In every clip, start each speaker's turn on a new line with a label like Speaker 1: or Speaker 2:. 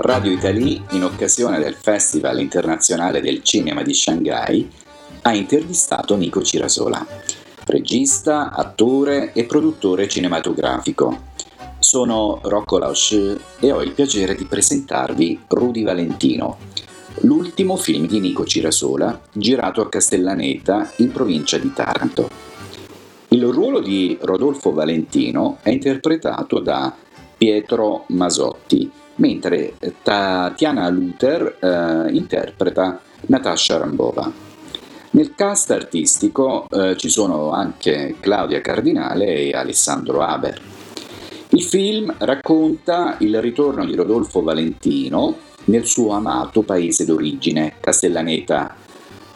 Speaker 1: Radio Italy, in occasione del Festival internazionale del cinema di Shanghai, ha intervistato Nico Cirasola, regista, attore e produttore cinematografico. Sono Rocco Lausch e ho il piacere di presentarvi Rudy Valentino, l'ultimo film di Nico Cirasola girato a Castellaneta in provincia di Taranto. Il ruolo di Rodolfo Valentino è interpretato da Pietro Masotti, mentre Tatiana Luther eh, interpreta Natasha Rambova. Nel cast artistico eh, ci sono anche Claudia Cardinale e Alessandro Haber. Il film racconta il ritorno di Rodolfo Valentino nel suo amato paese d'origine, Castellaneta,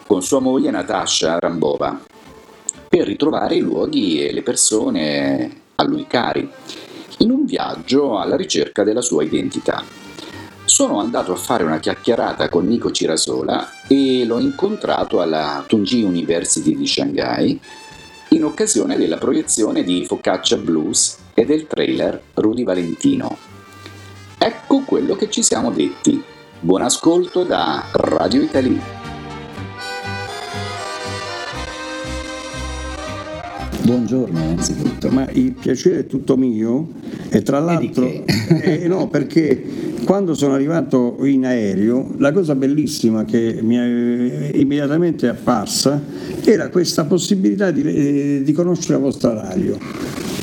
Speaker 1: con sua moglie Natasha Rambova, per ritrovare i luoghi e le persone a lui cari in un viaggio alla ricerca della sua identità. Sono andato a fare una chiacchierata con Nico Cirasola e l'ho incontrato alla Tungji University di Shanghai in occasione della proiezione di Focaccia Blues e del trailer Rudy Valentino. Ecco quello che ci siamo detti. Buon ascolto da Radio Italia.
Speaker 2: Buongiorno innanzitutto.
Speaker 3: Ma il piacere è tutto mio? E tra l'altro eh, no, perché quando sono arrivato in aereo la cosa bellissima che mi è immediatamente apparsa era questa possibilità di, eh, di conoscere la vostra radio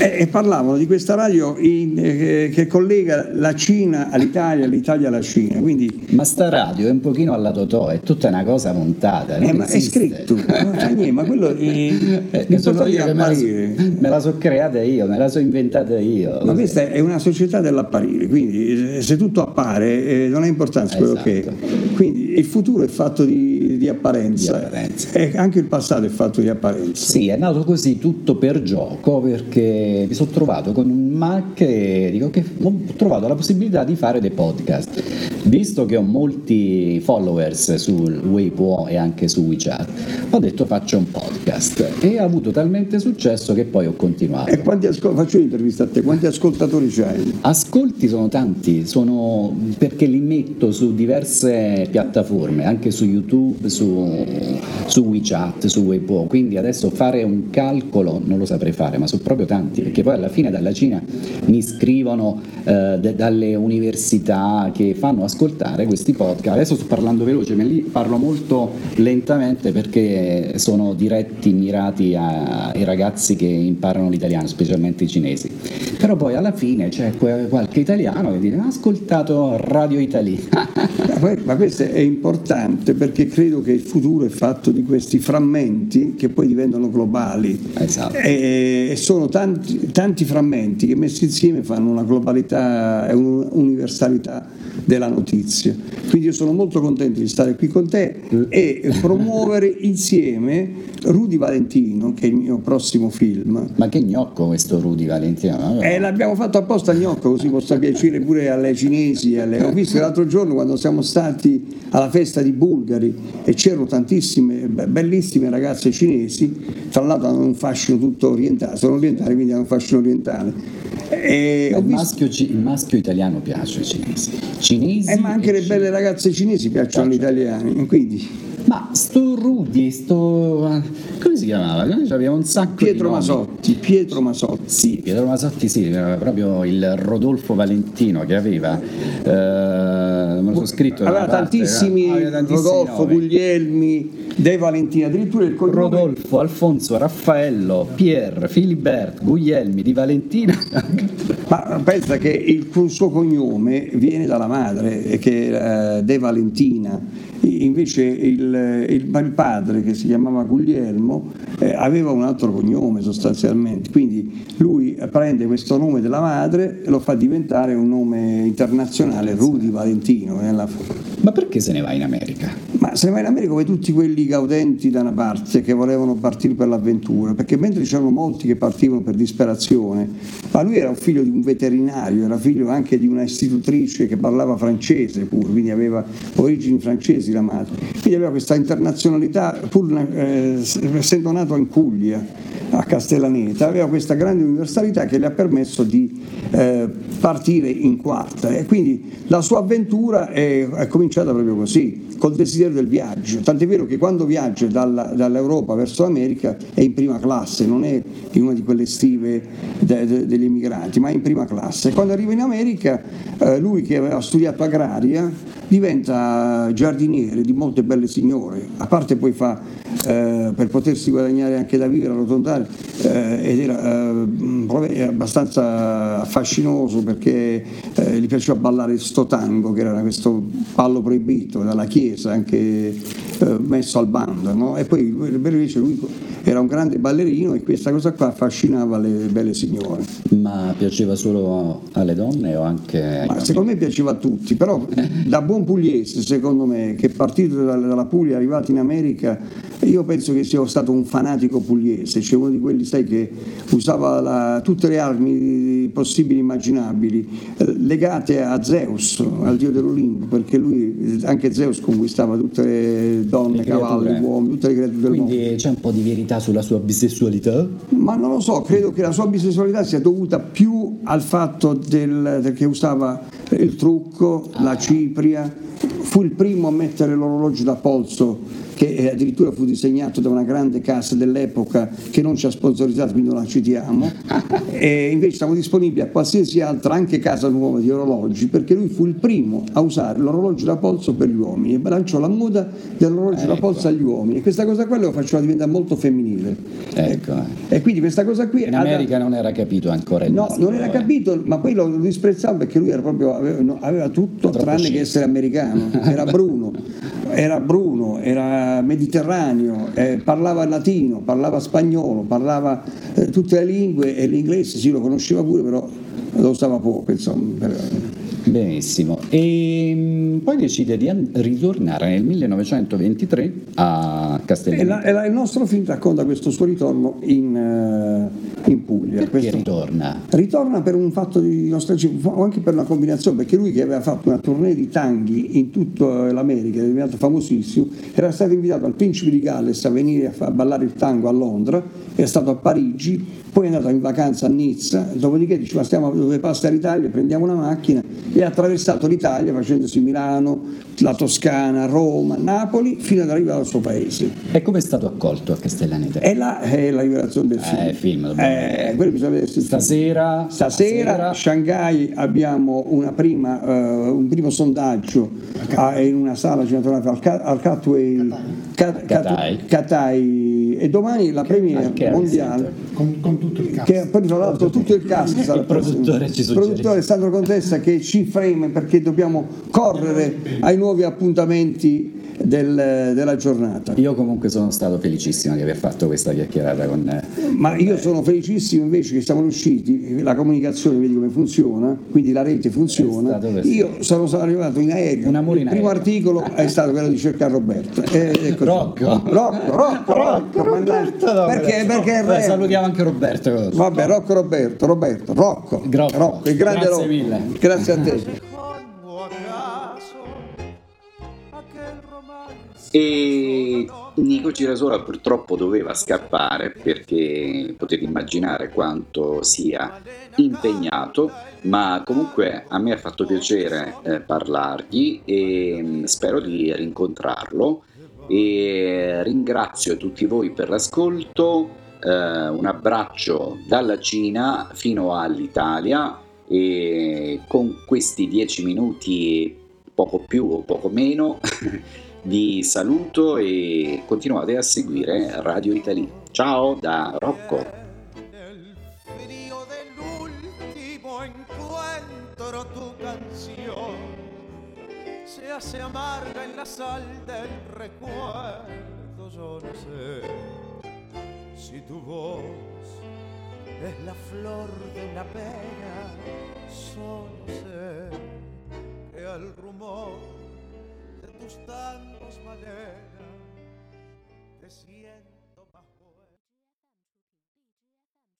Speaker 3: e, parlavano di questa radio in, eh, che collega la Cina all'Italia, l'Italia alla Cina. Quindi,
Speaker 2: ma sta radio è un pochino alla Totò, è tutta una cosa montata.
Speaker 3: Eh, ma è scritto, niente, ma quello è,
Speaker 2: eh, è sono io che me la, la so creata io, me la so inventata io.
Speaker 3: Ma questa è una società dell'apparire, quindi eh, se tutto appare eh, non ha importanza quello esatto. che è. Quindi il futuro è fatto di, di apparenza, di apparenza. e anche il passato è fatto di apparenza.
Speaker 2: Sì, è nato così tutto per gioco perché mi sono trovato con un Mac e dico che ho trovato la possibilità di fare dei podcast. Visto che ho molti followers su Weibo e anche su WeChat, ho detto faccio un podcast e ha avuto talmente successo che poi ho continuato.
Speaker 3: E quanti ascol- faccio un'intervista a te, quanti ascoltatori c'hai?
Speaker 2: Ascolti sono tanti, sono perché li metto su diverse piattaforme, anche su YouTube, su, su WeChat, su Weibo, quindi adesso fare un calcolo non lo saprei fare, ma sono proprio tanti perché poi alla fine dalla Cina mi scrivono eh, de- dalle università che fanno ascoltare questi podcast. Adesso sto parlando veloce, ma lì parlo molto lentamente perché sono diretti, mirati ai ragazzi che imparano l'italiano, specialmente i cinesi. Però poi alla fine c'è qualche italiano che dice ha ascoltato Radio Italia.
Speaker 3: ma questo è importante perché credo che il futuro è fatto di questi frammenti che poi diventano globali. Esatto. E sono tanti tanti, frammenti che messi insieme fanno una globalità e un'universalità della notizia. Quindi io sono molto contento di stare qui con te e promuovere insieme Rudy Valentino, che è il mio prossimo film.
Speaker 2: Ma che gnocco questo Rudy Valentino?
Speaker 3: Eh, l'abbiamo fatto apposta gnocco, così possa piacere pure alle cinesi. Alle... Ho visto l'altro giorno quando siamo stati alla festa di Bulgari e c'erano tantissime, bellissime ragazze cinesi, tra l'altro hanno un fascino tutto orientale, sono orientali quindi hanno un fascino orientale.
Speaker 2: E il, maschio, il, maschio, italiano piace ai cinesi. cinesi
Speaker 3: eh, ma anche le belle ragazze cinesi piacciono agli italiani, quindi...
Speaker 2: Ma sto Rudy, sto. come si chiamava? Noi abbiamo un sacco
Speaker 3: Pietro
Speaker 2: di
Speaker 3: Masotti. Pietro Masotti.
Speaker 2: Sì, Pietro Masotti, sì, proprio il Rodolfo Valentino che aveva. Eh, me lo so scritto.
Speaker 3: Aveva tantissimi, aveva tantissimi Rodolfo, nomi. Guglielmi, De Valentini, addirittura il
Speaker 2: cognome. Rodolfo, Alfonso, Raffaello, Pier, Filibert, Guglielmi, Di Valentina.
Speaker 3: Ma pensa che il suo cognome viene dalla madre, che è eh, De Valentina invece il, il, il, padre che si chiamava Guglielmo eh, aveva un altro cognome sostanzialmente, quindi lui prende questo nome della madre e lo fa diventare un nome internazionale, Rudy Valentino. Nella...
Speaker 2: Ma perché se ne va in America?
Speaker 3: Ma se ne va in America come tutti quelli gaudenti da una parte che volevano partire per l'avventura, perché mentre c'erano molti che partivano per disperazione, ma lui era un figlio di un veterinario, era figlio anche di una istitutrice che parlava francese pure, quindi aveva origini francesi la madre, quindi aveva questa internazionalità pur eh, essendo nato in Puglia, Castellaneta, aveva questa grande universalità che le ha permesso di eh, partire in quarta. E quindi la sua avventura è, è, cominciata proprio così, col desiderio del viaggio, tant'è vero che quando viaggia dalla, dall'Europa verso l'America è in prima classe, non è in una di quelle stive de, de, degli emigranti, ma è in prima classe. Quando arriva in America eh, lui che aveva studiato agraria diventa giardiniere di molte belle signore, a parte poi fa eh, per potersi guadagnare anche da vivere, arrotondare, eh, ed era eh, abbastanza affascinoso perché eh, gli piaceva ballare sto tango, che era questo ballo proibito dalla Chiesa, anche eh, messo al bando, no? e poi invece lui era un grande ballerino e questa cosa qua affascinava le belle signore.
Speaker 2: Ma piaceva solo alle donne o anche
Speaker 3: Ma Secondo me piaceva a tutti, però da buon pugliese, secondo me, che partito dalla Puglia, arrivato in America, io penso che sia stato un fanatico pugliese, cioè uno di quelli sai, che usava la, tutte le armi possibili e immaginabili eh, legate a Zeus, al dio dell'Olimpo, perché lui, anche Zeus conquistava tutte le donne, le cavalli, uomini, tutte le creature del
Speaker 2: mondo. Quindi c'è un po' di verità sulla sua bisessualità?
Speaker 3: Ma non lo so, credo che la sua bisessualità sia dovuta più al fatto del, che usava il trucco, la cipria, fu il primo a mettere l'orologio da polso che addirittura fu disegnato da una grande casa dell'epoca che non ci ha sponsorizzato, quindi non la citiamo, e invece siamo disponibili a qualsiasi altra, anche casa nuova di orologi, perché lui fu il primo a usare l'orologio da polso per gli uomini e lanciò la moda dell'orologio ecco. da polso agli uomini e questa cosa qua lo faceva diventare molto femminile.
Speaker 2: Ecco.
Speaker 3: E quindi questa cosa qui...
Speaker 2: In America ad... non era capito ancora.
Speaker 3: No, non era capito, ma poi lo disprezzava perché lui proprio, aveva, aveva tutto tranne che essere americano, era Bruno, era Bruno, era mediterraneo, eh, parlava latino, parlava spagnolo, parlava eh, tutte le lingue e l'inglese sì lo conosceva pure, però lo usava poco, insomma.
Speaker 2: Benissimo, e mm, poi decide di ritornare nel 1923 a Castellano.
Speaker 3: E, il nostro film racconta questo suo ritorno in, uh, in Puglia.
Speaker 2: Perché
Speaker 3: questo,
Speaker 2: ritorna?
Speaker 3: Ritorna per un fatto di nostalgia, o anche per una combinazione, perché lui che aveva fatto una tournée di tanghi in tutta l'America, è diventato famosissimo, era stato invitato al Principe di Galles a venire a, a ballare il tango a Londra, era stato a Parigi, poi è andato in vacanza a Nizza, dopodiché diceva stiamo dove passa l'Italia, prendiamo una macchina e ha attraversato l'Italia facendosi Milano, la Toscana, Roma, Napoli fino ad arrivare al suo paese.
Speaker 2: E come è stato accolto a Castellaneta?
Speaker 3: E là è la rivelazione del film.
Speaker 2: Eh, film
Speaker 3: eh,
Speaker 2: stasera,
Speaker 3: stasera, stasera a Shanghai abbiamo prima, uh, un primo sondaggio a, in una sala cinematografica al, Catway Katai e domani la premiere mondiale.
Speaker 4: Con, con, tutto il cast.
Speaker 3: che poi tra l'altro tutto il cast
Speaker 2: il produttore ci suggerisce.
Speaker 3: Il produttore Sandro Contessa che ci freme perché dobbiamo correre ai nuovi appuntamenti del, della giornata.
Speaker 2: Io comunque sono stato felicissimo di aver fatto questa chiacchierata con...
Speaker 3: Eh, Ma io sono felicissimo invece che siamo riusciti, la comunicazione vedi come funziona, quindi la rete funziona. Io sono arrivato in aereo,
Speaker 2: Un
Speaker 3: il primo
Speaker 2: aereo.
Speaker 3: articolo è stato quello di cercare Roberto.
Speaker 2: Eh, Rocco.
Speaker 3: Rocco, Rocco, Rocco, Roberto, no, perché, perché
Speaker 2: Beh, salutiamo anche Roberto.
Speaker 3: Vabbè, Rocco Roberto, Roberto, Rocco,
Speaker 2: Rocco,
Speaker 3: Rocco il grande
Speaker 2: Grazie
Speaker 3: Rocco.
Speaker 2: mille.
Speaker 3: Grazie a te.
Speaker 1: E Nico Girasola purtroppo doveva scappare perché potete immaginare quanto sia impegnato, ma comunque a me ha fatto piacere eh, parlargli e mh, spero di rincontrarlo. E ringrazio tutti voi per l'ascolto, eh, un abbraccio dalla Cina fino all'Italia e con questi dieci minuti poco più o poco meno Vi saluto e continuate a seguire Radio Italy. Ciao da Rocco. Se hace amarga en la sal del recuerdo. Yo no sé si tu voz es la flor de una pena. Solo sé que al rumor tus tangos, manera.